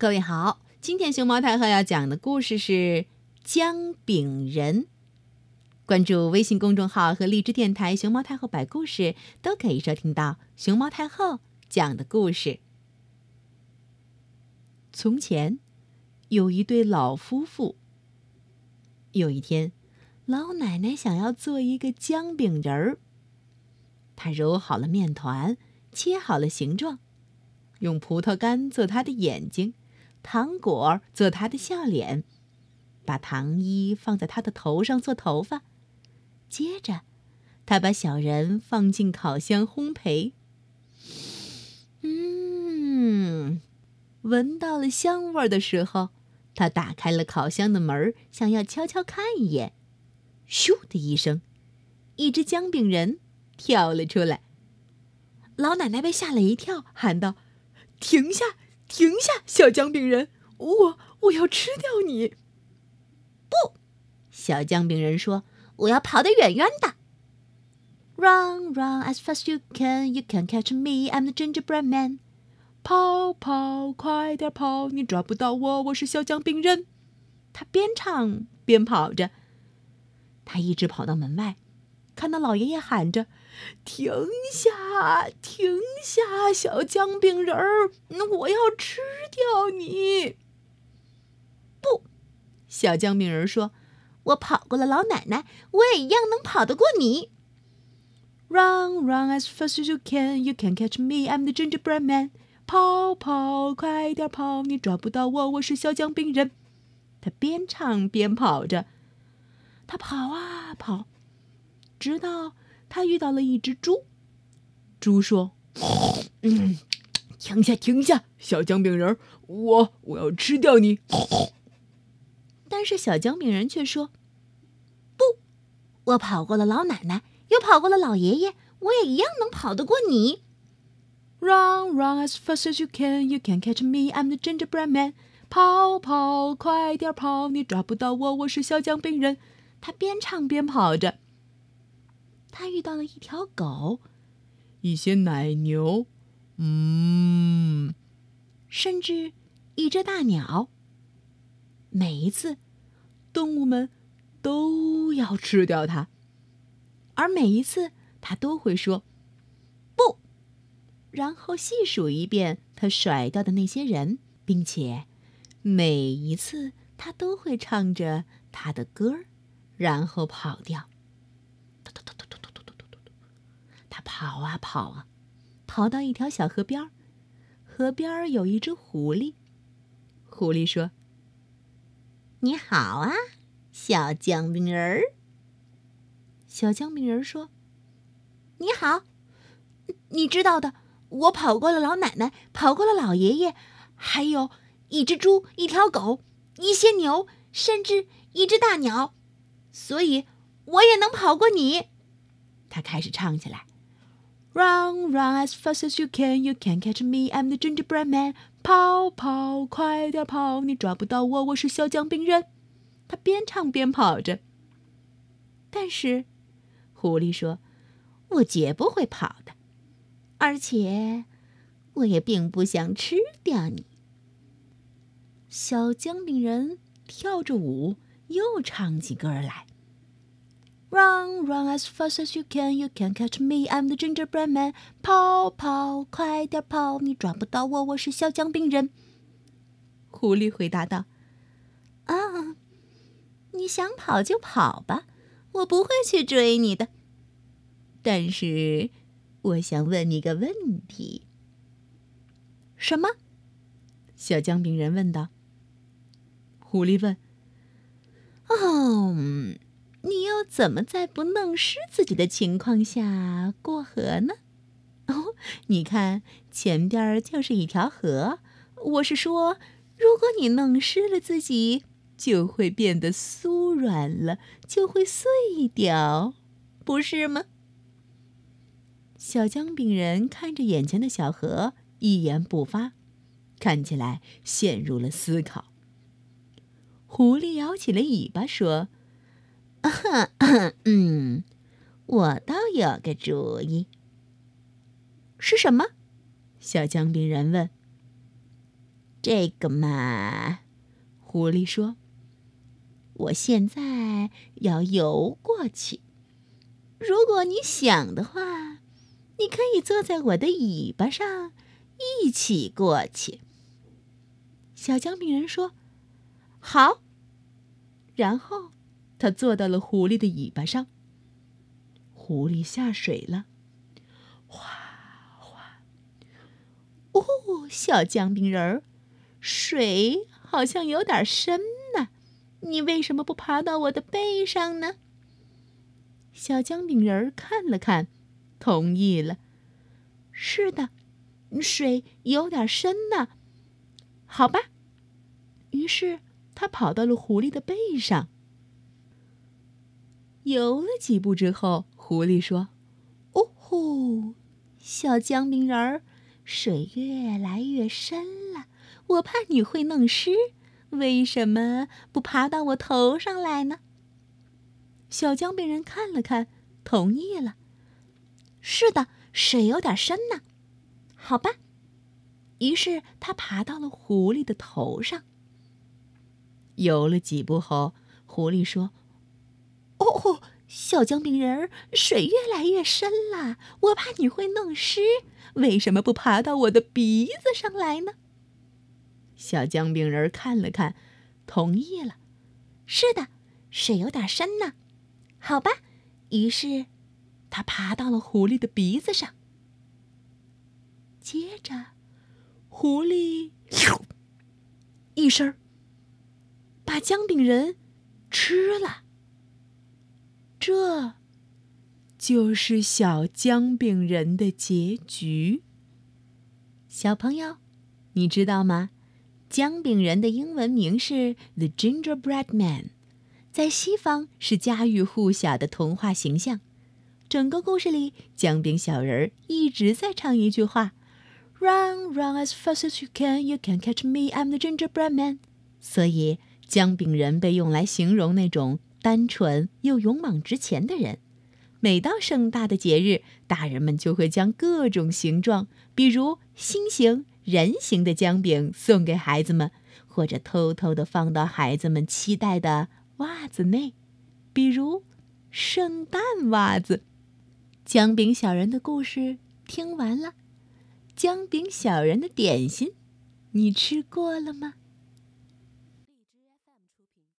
各位好，今天熊猫太后要讲的故事是《姜饼人》。关注微信公众号和荔枝电台“熊猫太后摆故事”，都可以收听到熊猫太后讲的故事。从前，有一对老夫妇。有一天，老奶奶想要做一个姜饼人儿。她揉好了面团，切好了形状，用葡萄干做她的眼睛。糖果做他的笑脸，把糖衣放在他的头上做头发，接着，他把小人放进烤箱烘焙。嗯，闻到了香味的时候，他打开了烤箱的门，想要悄悄看一眼。咻的一声，一只姜饼人跳了出来。老奶奶被吓了一跳，喊道：“停下！”停下，小姜饼人，我我要吃掉你！不，小姜饼人说：“我要跑得远远的。” Run, run as fast you can, you can catch me. I'm the gingerbread man. 跑跑，快点跑，你抓不到我，我是小姜饼人。他边唱边跑着，他一直跑到门外。看到老爷爷喊着：“停下，停下，小姜饼人儿，我要吃掉你！”不，小姜饼人说：“我跑过了老奶奶，我也一样能跑得过你。” Run, run as fast as you can, you can catch me. I'm the gingerbread man. 跑跑，快点跑，你抓不到我，我是小姜饼人。他边唱边跑着，他跑啊跑。直到他遇到了一只猪，猪说：“嗯，停下，停下，小姜饼人，我我要吃掉你。”但是小姜饼人却说：“不，我跑过了老奶奶，又跑过了老爷爷，我也一样能跑得过你。” Run, run as fast as you can, you can catch me. I'm the gingerbread man. 跑跑，快点跑，你抓不到我，我是小姜饼人。他边唱边跑着。他遇到了一条狗，一些奶牛，嗯，甚至一只大鸟。每一次，动物们都要吃掉它，而每一次他都会说“不”，然后细数一遍他甩掉的那些人，并且每一次他都会唱着他的歌儿，然后跑掉。跑啊跑啊，跑到一条小河边儿。河边儿有一只狐狸。狐狸说：“你好啊，小姜饼人儿。”小姜饼人儿说：“你好，你知道的，我跑过了老奶奶，跑过了老爷爷，还有一只猪、一条狗、一些牛，甚至一只大鸟，所以我也能跑过你。”他开始唱起来。Run, run as fast as you can, you can't catch me. I'm the gingerbread man. 跑跑，快点跑，你抓不到我，我是小姜饼人。他边唱边跑着。但是，狐狸说：“我绝不会跑的，而且，我也并不想吃掉你。”小姜饼人跳着舞，又唱起歌来。Run, run as fast as you can, you can't catch me. I'm the gingerbread man. 跑跑，快点跑，你抓不到我，我是小姜饼人。狐狸回答道：“啊，你想跑就跑吧，我不会去追你的。但是，我想问你个问题。”“什么？”小姜饼人问道。狐狸问：“哦。”你要怎么在不弄湿自己的情况下过河呢？哦，你看前边就是一条河。我是说，如果你弄湿了自己，就会变得酥软了，就会碎掉，不是吗？小姜饼人看着眼前的小河，一言不发，看起来陷入了思考。狐狸摇起了尾巴说。嗯，我倒有个主意。是什么？小姜饼人问。这个嘛，狐狸说：“我现在要游过去。如果你想的话，你可以坐在我的尾巴上，一起过去。”小姜饼人说：“好。”然后他坐到了狐狸的尾巴上。狐狸下水了，哗哗！哦，小姜饼人儿，水好像有点深呢。你为什么不爬到我的背上呢？小姜饼人儿看了看，同意了。是的，水有点深呢。好吧。于是他跑到了狐狸的背上。游了几步之后，狐狸说：“哦吼，小姜饼人儿，水越来越深了，我怕你会弄湿。为什么不爬到我头上来呢？”小姜饼人看了看，同意了。是的，水有点深呢。好吧。于是他爬到了狐狸的头上。游了几步后，狐狸说。哦，小姜饼人儿，水越来越深了，我怕你会弄湿。为什么不爬到我的鼻子上来呢？小姜饼人看了看，同意了。是的，水有点深呢。好吧，于是他爬到了狐狸的鼻子上。接着，狐狸一声把姜饼人吃了。这，就是小姜饼人的结局。小朋友，你知道吗？姜饼人的英文名是 The Gingerbread Man，在西方是家喻户晓的童话形象。整个故事里，姜饼小人儿一直在唱一句话：“Run, run as fast as you can, you can catch me, I'm the Gingerbread Man。”所以，姜饼人被用来形容那种。单纯又勇往直前的人，每到盛大的节日，大人们就会将各种形状，比如心形、人形的姜饼送给孩子们，或者偷偷的放到孩子们期待的袜子内，比如圣诞袜子。姜饼小人的故事听完了，姜饼小人的点心，你吃过了吗？